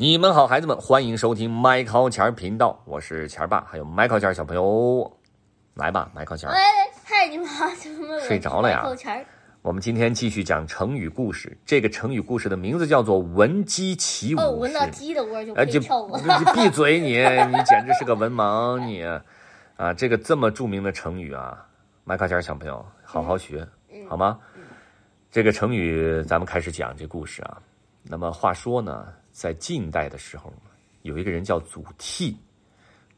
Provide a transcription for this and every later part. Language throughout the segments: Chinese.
你们好，孩子们，欢迎收听麦考钱儿频道，我是钱儿爸，还有麦考钱儿小朋友，来吧，麦考钱儿喂，，嗨，你们好，怎么睡着了呀口钱儿我们今天继续讲成语故事。这个成语故事的名字叫做“闻鸡起舞”，哦，闻到鸡的就跳舞。你闭嘴你！你简直是个文盲你啊！这个这么著名的成语啊，麦考钱儿小朋友好好学，好吗？这个成语咱们开始讲这故事啊。那么话说呢，在近代的时候，有一个人叫祖逖，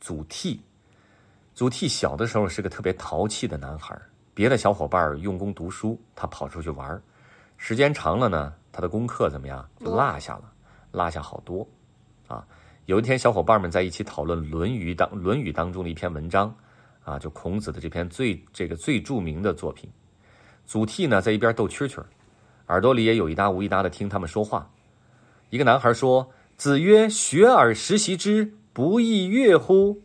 祖逖，祖逖小的时候是个特别淘气的男孩儿，别的小伙伴儿用功读书，他跑出去玩儿，时间长了呢，他的功课怎么样？就落下了，落下好多。啊，有一天，小伙伴们在一起讨论《论语》当《论语》当中的一篇文章，啊，就孔子的这篇最这个最著名的作品。祖逖呢，在一边逗蛐蛐儿，耳朵里也有一搭无一搭的听他们说话。一个男孩说：“子曰：‘学而时习之，不亦说乎？’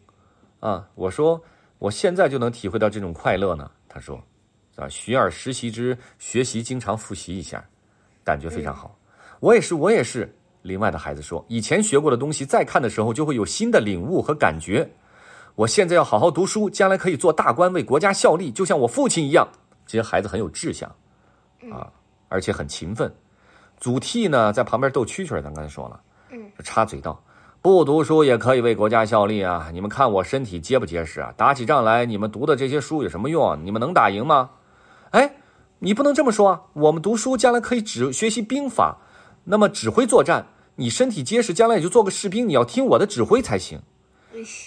啊，我说我现在就能体会到这种快乐呢。他说：‘啊，学而时习之，学习经常复习一下，感觉非常好。我也是，我也是。’另外的孩子说：“以前学过的东西，再看的时候就会有新的领悟和感觉。我现在要好好读书，将来可以做大官，为国家效力，就像我父亲一样。”这些孩子很有志向，啊，而且很勤奋。祖逖呢，在旁边逗蛐蛐，咱刚才说了，嗯，插嘴道：“不读书也可以为国家效力啊！你们看我身体结不结实啊？打起仗来，你们读的这些书有什么用啊？你们能打赢吗？哎，你不能这么说啊！我们读书将来可以只学习兵法，那么指挥作战。你身体结实，将来也就做个士兵，你要听我的指挥才行。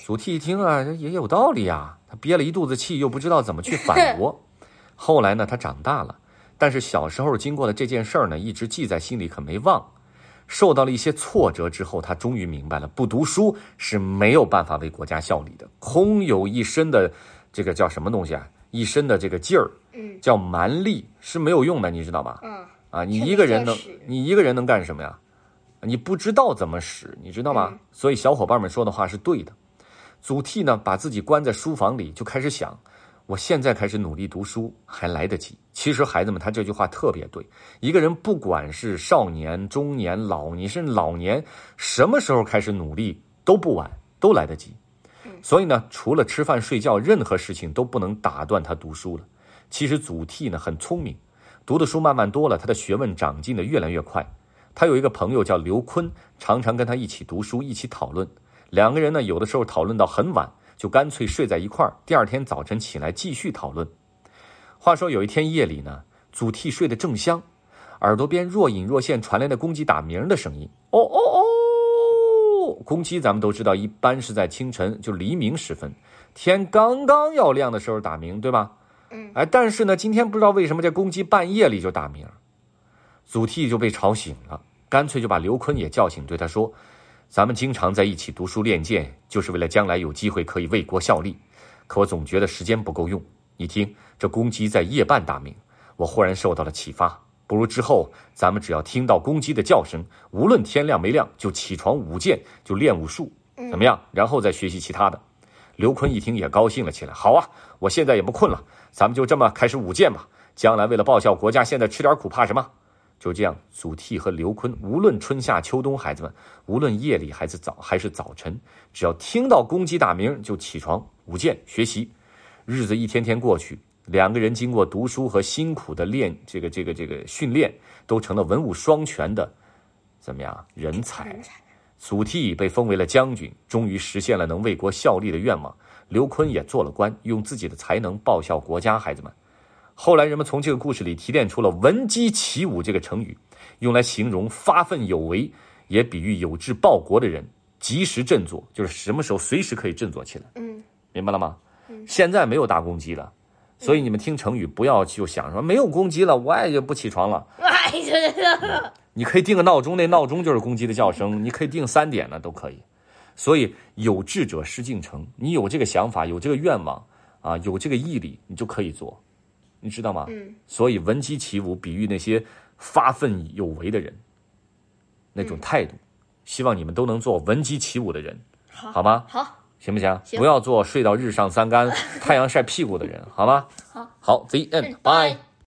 祖逖一听啊，这也有道理啊、他憋了一肚子气，又不知道怎么去反驳。后来呢，他长大了，但是小时候经过的这件事儿呢，一直记在心里，可没忘。受到了一些挫折之后，他终于明白了，不读书是没有办法为国家效力的，空有一身的这个叫什么东西啊？一身的这个劲儿，嗯叫蛮力是没有用的，你知道吧？嗯，啊，你一个人能你一个人能干什么呀？你不知道怎么使，你知道吗？嗯所以小伙伴们说的话是对的。祖逖呢，把自己关在书房里，就开始想：我现在开始努力读书还来得及。其实孩子们，他这句话特别对。一个人不管是少年、中年、老年，甚至老年，什么时候开始努力都不晚，都来得及。所以呢，除了吃饭睡觉，任何事情都不能打断他读书了。其实祖逖呢很聪明，读的书慢慢多了，他的学问长进的越来越快。他有一个朋友叫刘琨，常常跟他一起读书，一起讨论。两个人呢，有的时候讨论到很晚，就干脆睡在一块儿。第二天早晨起来继续讨论。话说有一天夜里呢，祖逖睡得正香，耳朵边若隐若现传来的公鸡打鸣的声音。哦哦哦！公鸡咱们都知道，一般是在清晨，就黎明时分，天刚刚要亮的时候打鸣，对吧？嗯。哎，但是呢，今天不知道为什么这公鸡半夜里就打鸣，祖逖就被吵醒了，干脆就把刘坤也叫醒，对他说：“咱们经常在一起读书练剑，就是为了将来有机会可以为国效力。可我总觉得时间不够用。你听，这公鸡在夜半打鸣，我忽然受到了启发。不如之后咱们只要听到公鸡的叫声，无论天亮没亮，就起床舞剑，就练武术，怎么样？然后再学习其他的。”刘坤一听也高兴了起来。好啊，我现在也不困了，咱们就这么开始舞剑吧。将来为了报效国家，现在吃点苦怕什么？就这样，祖逖和刘琨无论春夏秋冬，孩子们无论夜里还是早还是早晨，只要听到公鸡打鸣，就起床舞剑学习。日子一天天过去，两个人经过读书和辛苦的练这个这个这个训练，都成了文武双全的怎么样人才？祖逖被封为了将军，终于实现了能为国效力的愿望。刘琨也做了官，用自己的才能报效国家。孩子们，后来人们从这个故事里提炼出了“闻鸡起舞”这个成语，用来形容发奋有为，也比喻有志报国的人及时振作，就是什么时候随时可以振作起来。嗯，明白了吗？现在没有大公鸡了，所以你们听成语不要就想说没有公鸡了，我也就不起床了。你可以定个闹钟，那闹钟就是公鸡的叫声，你可以定三点呢，都可以。所以有志者事竟成，你有这个想法，有这个愿望啊，有这个毅力，你就可以做，你知道吗？嗯。所以闻鸡起舞，比喻那些发奋有为的人，那种态度。希望你们都能做闻鸡起舞的人，好，好吗？好，行不行？行不要做睡到日上三竿、太阳晒屁股的人，好吗？好，好，The end，bye。